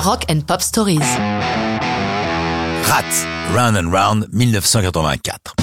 Rock and Pop Stories. Rat, Round and Round, 1984.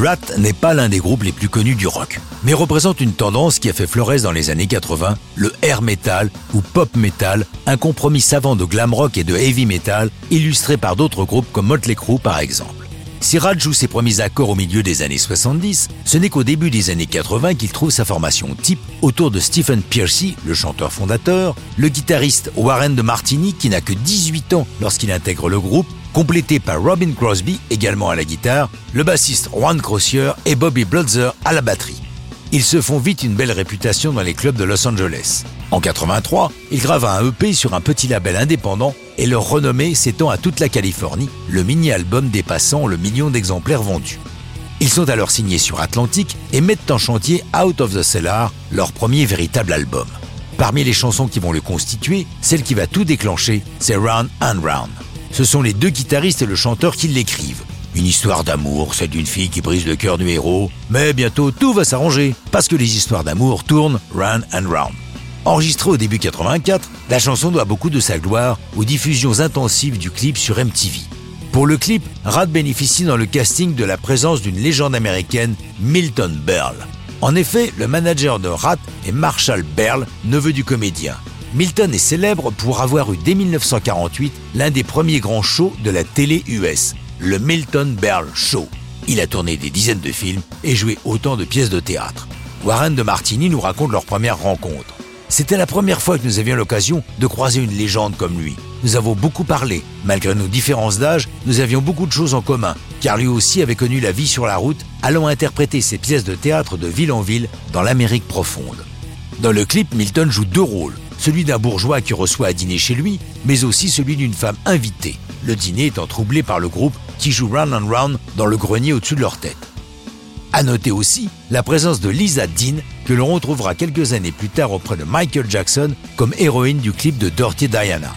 Rat n'est pas l'un des groupes les plus connus du rock, mais représente une tendance qui a fait florès dans les années 80, le air metal ou pop metal, un compromis savant de glam rock et de heavy metal, illustré par d'autres groupes comme Motley Crue par exemple. Si Rad joue ses premiers accords au milieu des années 70, ce n'est qu'au début des années 80 qu'il trouve sa formation type autour de Stephen Piercy, le chanteur fondateur, le guitariste Warren de Martini qui n'a que 18 ans lorsqu'il intègre le groupe, complété par Robin Crosby également à la guitare, le bassiste Juan Crozier et Bobby Blutzer à la batterie. Ils se font vite une belle réputation dans les clubs de Los Angeles. En 83, ils gravent un EP sur un petit label indépendant et leur renommée s'étend à toute la Californie, le mini-album dépassant le million d'exemplaires vendus. Ils sont alors signés sur Atlantic et mettent en chantier Out of the Cellar, leur premier véritable album. Parmi les chansons qui vont le constituer, celle qui va tout déclencher, c'est Round and Round. Ce sont les deux guitaristes et le chanteur qui l'écrivent. Une histoire d'amour, celle d'une fille qui brise le cœur du héros, mais bientôt tout va s'arranger, parce que les histoires d'amour tournent round and round. Enregistrée au début 84, la chanson doit beaucoup de sa gloire aux diffusions intensives du clip sur MTV. Pour le clip, Rad bénéficie dans le casting de la présence d'une légende américaine, Milton Berle. En effet, le manager de Rat est Marshall Berle, neveu du comédien. Milton est célèbre pour avoir eu dès 1948 l'un des premiers grands shows de la télé US, le Milton Berle Show. Il a tourné des dizaines de films et joué autant de pièces de théâtre. Warren de Martini nous raconte leur première rencontre. C'était la première fois que nous avions l'occasion de croiser une légende comme lui. Nous avons beaucoup parlé. Malgré nos différences d'âge, nous avions beaucoup de choses en commun, car lui aussi avait connu la vie sur la route, allant interpréter ses pièces de théâtre de ville en ville dans l'Amérique profonde. Dans le clip, Milton joue deux rôles, celui d'un bourgeois qui reçoit à dîner chez lui, mais aussi celui d'une femme invitée, le dîner étant troublé par le groupe qui joue Round and Round dans le grenier au-dessus de leur tête. À noter aussi la présence de Lisa Dean, que l'on retrouvera quelques années plus tard auprès de Michael Jackson comme héroïne du clip de Dirty Diana.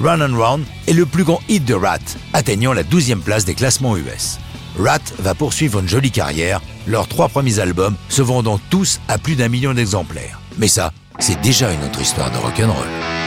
Run and Round est le plus grand hit de Rat, atteignant la 12e place des classements US. Rat va poursuivre une jolie carrière, leurs trois premiers albums se vendant tous à plus d'un million d'exemplaires. Mais ça, c'est déjà une autre histoire de rock'n'roll.